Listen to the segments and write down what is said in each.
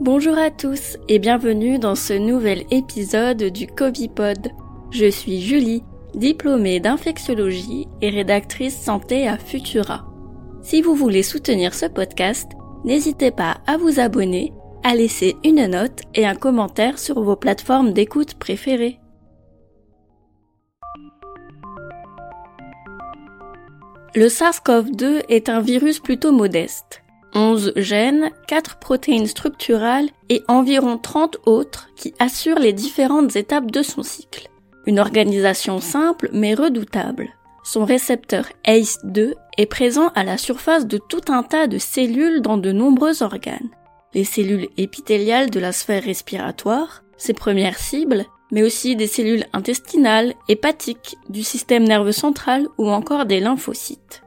Bonjour à tous et bienvenue dans ce nouvel épisode du Covipod. Je suis Julie, diplômée d'infectiologie et rédactrice santé à Futura. Si vous voulez soutenir ce podcast, n'hésitez pas à vous abonner, à laisser une note et un commentaire sur vos plateformes d'écoute préférées. Le SARS-CoV-2 est un virus plutôt modeste. 11 gènes, 4 protéines structurales et environ 30 autres qui assurent les différentes étapes de son cycle. Une organisation simple mais redoutable. Son récepteur ACE2 est présent à la surface de tout un tas de cellules dans de nombreux organes. Les cellules épithéliales de la sphère respiratoire, ses premières cibles, mais aussi des cellules intestinales, hépatiques, du système nerveux central ou encore des lymphocytes.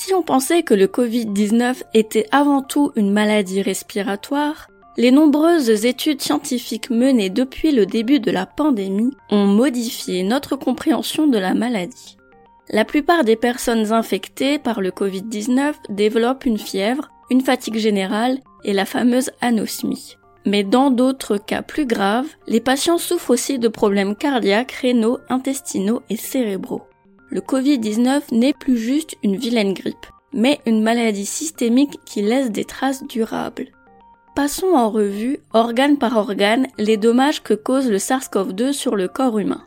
Si on pensait que le Covid-19 était avant tout une maladie respiratoire, les nombreuses études scientifiques menées depuis le début de la pandémie ont modifié notre compréhension de la maladie. La plupart des personnes infectées par le Covid-19 développent une fièvre, une fatigue générale et la fameuse anosmie. Mais dans d'autres cas plus graves, les patients souffrent aussi de problèmes cardiaques, rénaux, intestinaux et cérébraux le Covid-19 n'est plus juste une vilaine grippe, mais une maladie systémique qui laisse des traces durables. Passons en revue, organe par organe, les dommages que cause le SARS-CoV-2 sur le corps humain.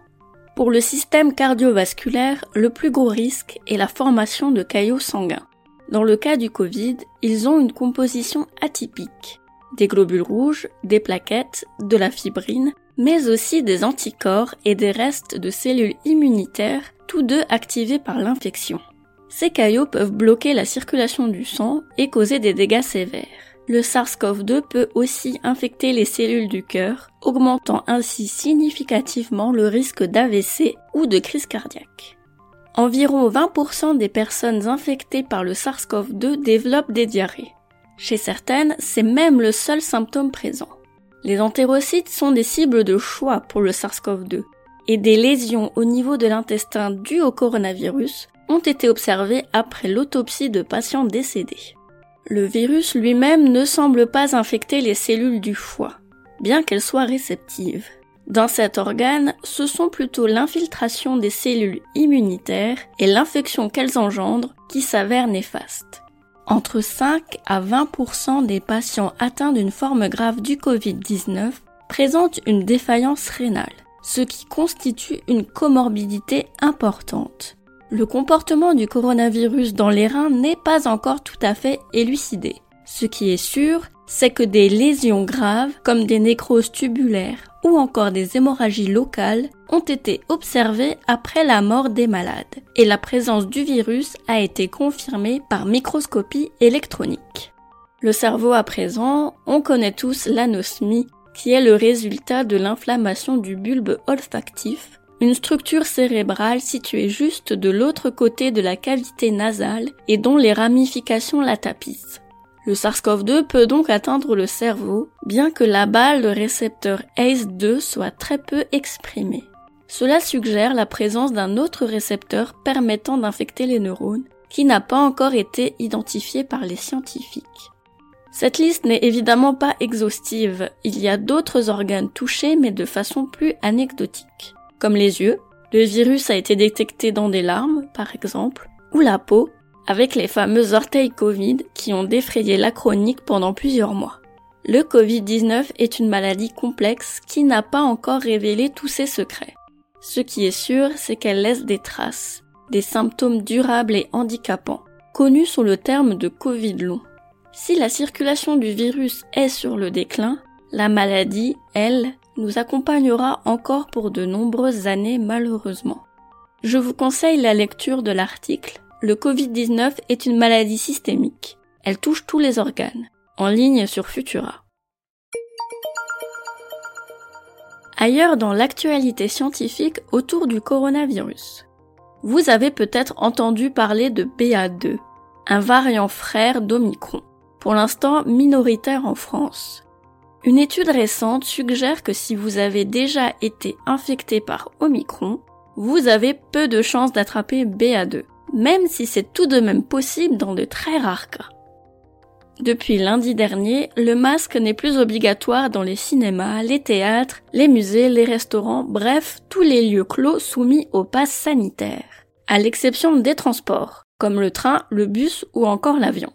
Pour le système cardiovasculaire, le plus gros risque est la formation de caillots sanguins. Dans le cas du Covid, ils ont une composition atypique. Des globules rouges, des plaquettes, de la fibrine, mais aussi des anticorps et des restes de cellules immunitaires tous deux activés par l'infection. Ces caillots peuvent bloquer la circulation du sang et causer des dégâts sévères. Le SARS-CoV-2 peut aussi infecter les cellules du cœur, augmentant ainsi significativement le risque d'AVC ou de crise cardiaque. Environ 20% des personnes infectées par le SARS-CoV-2 développent des diarrhées. Chez certaines, c'est même le seul symptôme présent. Les entérocytes sont des cibles de choix pour le SARS-CoV-2, et des lésions au niveau de l'intestin dues au coronavirus ont été observées après l'autopsie de patients décédés. Le virus lui-même ne semble pas infecter les cellules du foie, bien qu'elles soient réceptives. Dans cet organe, ce sont plutôt l'infiltration des cellules immunitaires et l'infection qu'elles engendrent qui s'avèrent néfastes. Entre 5 à 20% des patients atteints d'une forme grave du Covid-19 présentent une défaillance rénale ce qui constitue une comorbidité importante. Le comportement du coronavirus dans les reins n'est pas encore tout à fait élucidé. Ce qui est sûr, c'est que des lésions graves, comme des nécroses tubulaires ou encore des hémorragies locales, ont été observées après la mort des malades, et la présence du virus a été confirmée par microscopie électronique. Le cerveau à présent, on connaît tous l'anosmie, qui est le résultat de l'inflammation du bulbe olfactif, une structure cérébrale située juste de l'autre côté de la cavité nasale et dont les ramifications la tapissent. Le SARS-CoV-2 peut donc atteindre le cerveau, bien que là-bas le récepteur ACE2 soit très peu exprimé. Cela suggère la présence d'un autre récepteur permettant d'infecter les neurones, qui n'a pas encore été identifié par les scientifiques. Cette liste n'est évidemment pas exhaustive, il y a d'autres organes touchés mais de façon plus anecdotique, comme les yeux, le virus a été détecté dans des larmes par exemple, ou la peau, avec les fameux orteils Covid qui ont défrayé la chronique pendant plusieurs mois. Le Covid-19 est une maladie complexe qui n'a pas encore révélé tous ses secrets. Ce qui est sûr, c'est qu'elle laisse des traces, des symptômes durables et handicapants, connus sous le terme de Covid long. Si la circulation du virus est sur le déclin, la maladie, elle, nous accompagnera encore pour de nombreuses années malheureusement. Je vous conseille la lecture de l'article Le Covid-19 est une maladie systémique. Elle touche tous les organes, en ligne sur Futura. Ailleurs dans l'actualité scientifique autour du coronavirus. Vous avez peut-être entendu parler de BA2, un variant frère d'Omicron pour l'instant minoritaire en France. Une étude récente suggère que si vous avez déjà été infecté par Omicron, vous avez peu de chances d'attraper BA2, même si c'est tout de même possible dans de très rares cas. Depuis lundi dernier, le masque n'est plus obligatoire dans les cinémas, les théâtres, les musées, les restaurants, bref, tous les lieux clos soumis au pass sanitaire, à l'exception des transports, comme le train, le bus ou encore l'avion.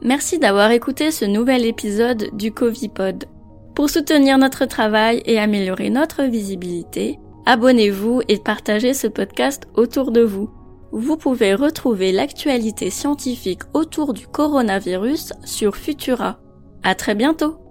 Merci d'avoir écouté ce nouvel épisode du Covipod. Pour soutenir notre travail et améliorer notre visibilité, abonnez-vous et partagez ce podcast autour de vous. Vous pouvez retrouver l'actualité scientifique autour du coronavirus sur Futura. À très bientôt!